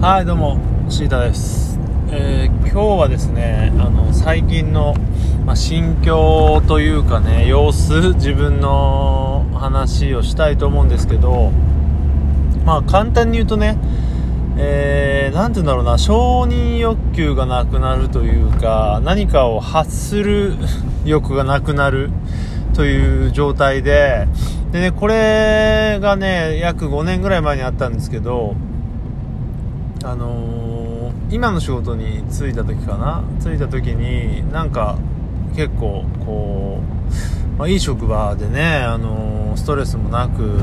はいどうもシータです、えー今日はですねあの最近の、まあ、心境というかね様子自分の話をしたいと思うんですけどまあ簡単に言うとねえー、て言うんだろうな承認欲求がなくなるというか何かを発する欲がなくなる という状態ででねこれがね約5年ぐらい前にあったんですけどあのー今の仕事に就いた時かな？着いた時になんか結構こう、まあ、いい職場でね、あのーストレスもなく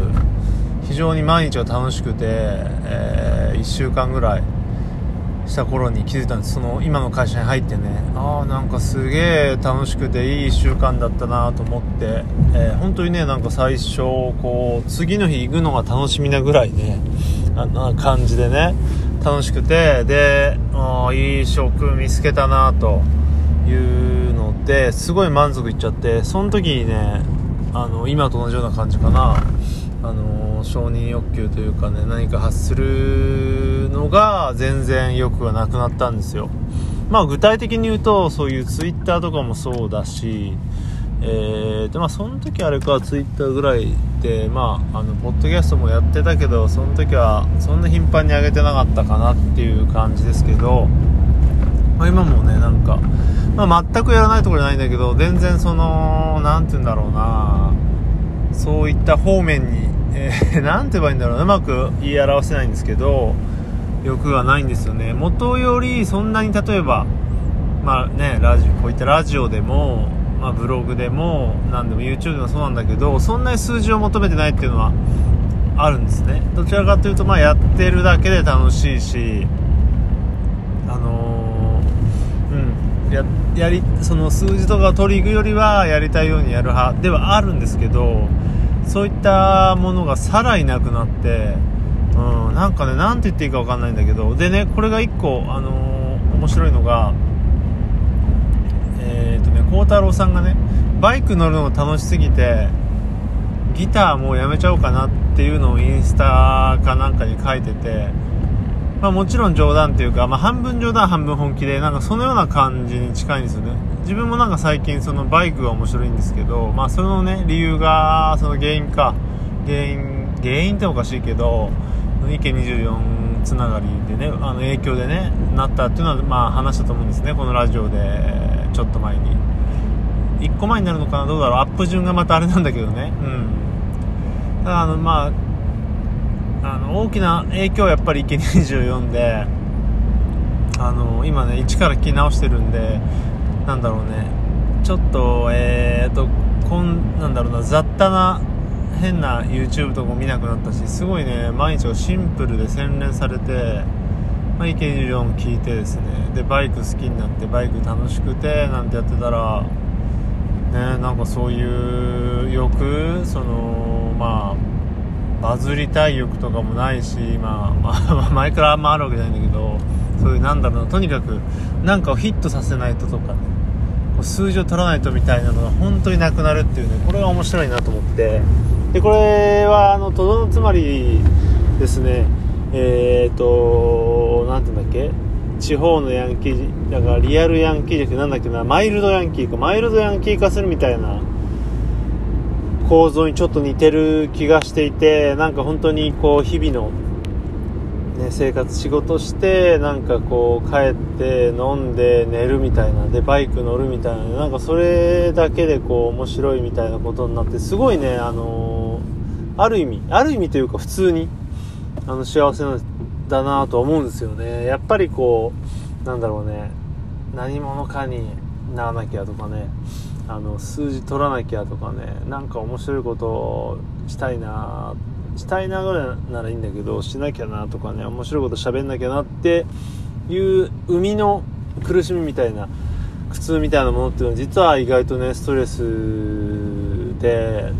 非常に毎日が楽しくて、え1週間ぐらいした頃に気づいたんです。その今の会社に入ってねああなんかすげえ楽しくていい1週間だったなと思って、えー本当にねなんか最初こう次の日行くのが楽しみなぐらいねあん な感じでね楽しくてでいい職見つけたなというのですごい満足いっちゃってその時にねあの今と同じような感じかな。あの承認欲求というかね何か発するのが全然欲がなくなったんですよ。まあ具体的に言うとそういうツイッターとかもそうだしえーでまあその時あれかツイッターぐらいでまああのポッドキャストもやってたけどその時はそんな頻繁に上げてなかったかなっていう感じですけど、まあ、今もねなんか、まあ、全くやらないところじゃないんだけど全然そのなんて言うんだろうなそういった方面に、え ーて言えばいいんだろうなうまく言い表せないんですけど欲がないんですよね。元よりそんなに例えばまあねラジオこういったラジオでも、まあ、ブログでも何でも YouTube でもそうなんだけどそんなに数字を求めてないっていうのはあるんですね。どちらかというとまあやってるだけで楽しいしあのーうんややりその数字とかを取り行くよりはやりたいようにやる派ではあるんですけどそういったものがさらになくなってうんなんかねなんて言っていいかわかんないんだけどでねこれが一個あのー面白いのが、孝太郎さんがねバイク乗るのが楽しすぎてギターもうやめちゃおうかなっていうのをインスタかなんかに書いてて、まあ、もちろん冗談っていうか、まあ、半分冗談半分本気でなんかそのような感じに近いんですよね。自分もなんか最近そのバイクが面白いんですけど、まあ、そのね理由がその原因か。原因原因っておかしいけど池24つながりでねあの影響でねなったっていうのはまあ話したと思うんですねこのラジオでちょっと前に。1個前になるのかなどうだろう。アップ順がまたあれなんだけどね。うん。ただあのまああの大きな影響はやっぱり池24であの今ね一から聞き直してるんでなんだろうね。ちょっとえーとこんなんだろうな雑多な変な YouTube とかも見なくなったしすごいね毎日がシンプルで洗練されて、まあ、池24聞いてですね。でバイク好きになってバイク楽しくてなんてやってたらなんかそういう欲そのまあバズりたい欲とかもないしまあ、まあ、前からあんまあるわけじゃないんだけどそういうなんだろうなとにかくなんかをヒットさせないととかね数字を取らないとみたいなのが本当になくなるっていうねこれが面白いなと思って。でこれはあのとどのつまりですねえっ、となんて言うんだっけ？地方のヤンキーだからリアルヤンキーじゃなくてなんだっけなマイルドヤンキーかマイルドヤンキー化するみたいな構造にちょっと似てる気がしていてなんか本当にこう日々の、ね、生活仕事してなんかこう帰って飲んで寝るみたいなでバイク乗るみたいななんかそれだけでこう面白いみたいなことになってすごいねあのーある意味ある意味というか普通にあの幸せなんだなと思うんですよね。やっぱりこうなんだろうね。何者かにならなきゃとかね。あの数字取らなきゃとかね。なんか面白いことをしたいなしたいなぐらいならいいんだけどしなきゃなとかね。面白いこと喋んなきゃなっていう生みの苦しみみたいな苦痛みたいなものっていうのは実は意外とねストレスで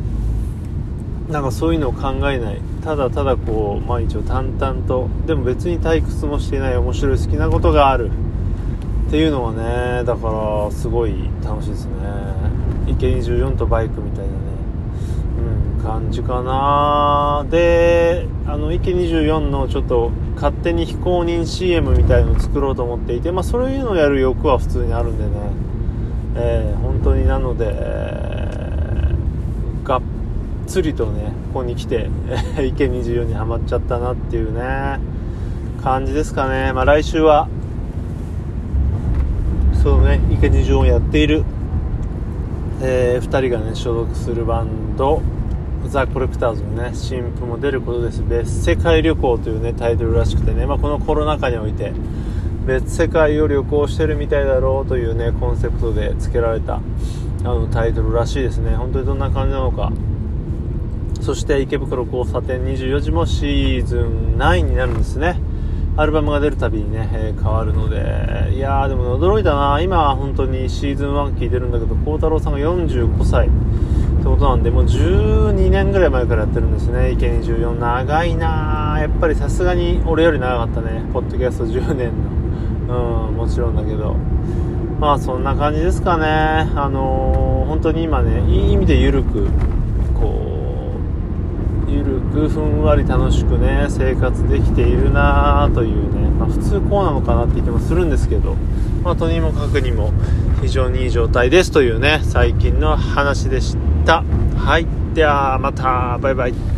なんかそういうのを考えない。ただただこう毎日を淡々と。でも別に退屈もしていない。面白い好きなことがある。っていうのはねだからすごい楽しいですね。池24とバイクみたいなね、うん、感じかな。であの池24のちょっと勝手に非公認 CM みたいのを作ろうと思っていてまあそういうのをやる欲は普通にあるんでね。えー、本当になので、えー、つりとねここに来て 池24にはまっちゃったなっていうね感じですかね。まあ来週はそうね池24をやっているえー、2人がね所属するバンドザ・コレクターズのね新譜も出ることです。別世界旅行というねタイトルらしくてね、まあ、このコロナ禍において別世界を旅行してるみたいだろうというねコンセプトで付けられたあのタイトルらしいですね。本当にどんな感じなのか。そして池袋交差点24時もシーズン9になるんですねアルバムが出るたびにね、えー、変わるので、いやーでも驚いたな、今本当にシーズン1聞いてるんだけど、孝太郎さんが45歳ってことなんで、もう12年ぐらい前からやってるんですね、池24。長いなやっぱりさすがに俺より長かったね、ポッドキャスト10年の。うん、もちろんだけど。まあそんな感じですかね。あのー、本当に今ね、いい意味で緩く、こう、くふんわり楽しくね生活できているなというね、まあ、普通こうなのかなって気もするんですけど、まあ、とにもかくにも非常にいい状態ですというね最近の話でした。はい。ではまた。バイバイ。